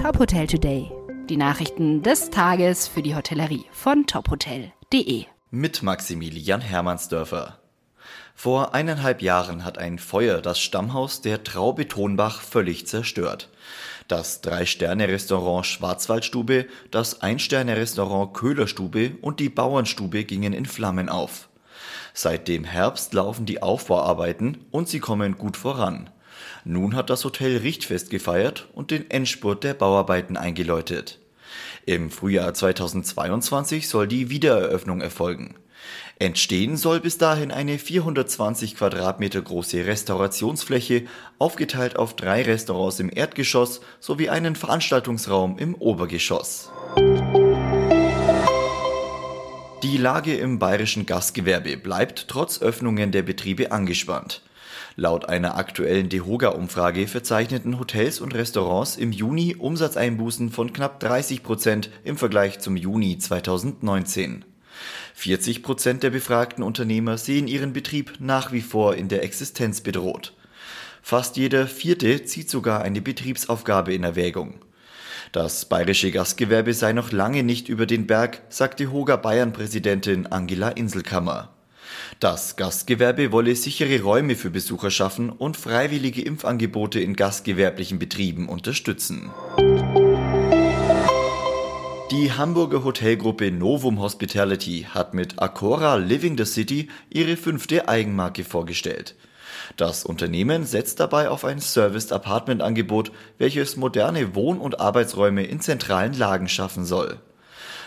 Top Hotel Today. Die Nachrichten des Tages für die Hotellerie von tophotel.de. Mit Maximilian Hermannsdörfer. Vor eineinhalb Jahren hat ein Feuer das Stammhaus der Traube Tonbach völlig zerstört. Das Drei-Sterne-Restaurant Schwarzwaldstube, das Ein-Sterne-Restaurant Köhlerstube und die Bauernstube gingen in Flammen auf. Seit dem Herbst laufen die Aufbauarbeiten und sie kommen gut voran. Nun hat das Hotel Richtfest gefeiert und den Endspurt der Bauarbeiten eingeläutet. Im Frühjahr 2022 soll die Wiedereröffnung erfolgen. Entstehen soll bis dahin eine 420 Quadratmeter große Restaurationsfläche, aufgeteilt auf drei Restaurants im Erdgeschoss sowie einen Veranstaltungsraum im Obergeschoss. Die Lage im bayerischen Gastgewerbe bleibt trotz Öffnungen der Betriebe angespannt. Laut einer aktuellen Dehoga-Umfrage verzeichneten Hotels und Restaurants im Juni Umsatzeinbußen von knapp 30 Prozent im Vergleich zum Juni 2019. 40 Prozent der befragten Unternehmer sehen ihren Betrieb nach wie vor in der Existenz bedroht. Fast jeder Vierte zieht sogar eine Betriebsaufgabe in Erwägung. Das bayerische Gastgewerbe sei noch lange nicht über den Berg, sagte Hoga Bayern-Präsidentin Angela Inselkammer. Das Gastgewerbe wolle sichere Räume für Besucher schaffen und freiwillige Impfangebote in gastgewerblichen Betrieben unterstützen. Die Hamburger Hotelgruppe Novum Hospitality hat mit Acora Living the City ihre fünfte Eigenmarke vorgestellt. Das Unternehmen setzt dabei auf ein Serviced Apartment Angebot, welches moderne Wohn- und Arbeitsräume in zentralen Lagen schaffen soll.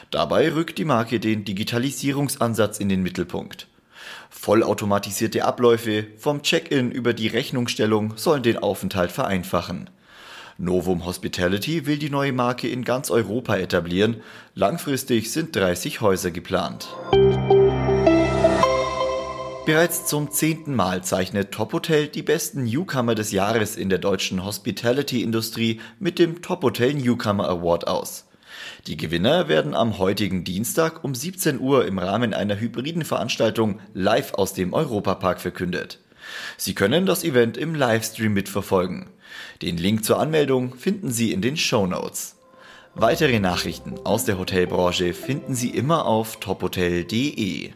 Dabei rückt die Marke den Digitalisierungsansatz in den Mittelpunkt. Vollautomatisierte Abläufe vom Check-in über die Rechnungsstellung sollen den Aufenthalt vereinfachen. Novum Hospitality will die neue Marke in ganz Europa etablieren. Langfristig sind 30 Häuser geplant. Bereits zum zehnten Mal zeichnet Top Hotel die besten Newcomer des Jahres in der deutschen Hospitality-Industrie mit dem Top Hotel Newcomer Award aus. Die Gewinner werden am heutigen Dienstag um 17 Uhr im Rahmen einer hybriden Veranstaltung live aus dem Europapark verkündet. Sie können das Event im Livestream mitverfolgen. Den Link zur Anmeldung finden Sie in den Show Notes. Weitere Nachrichten aus der Hotelbranche finden Sie immer auf tophotel.de.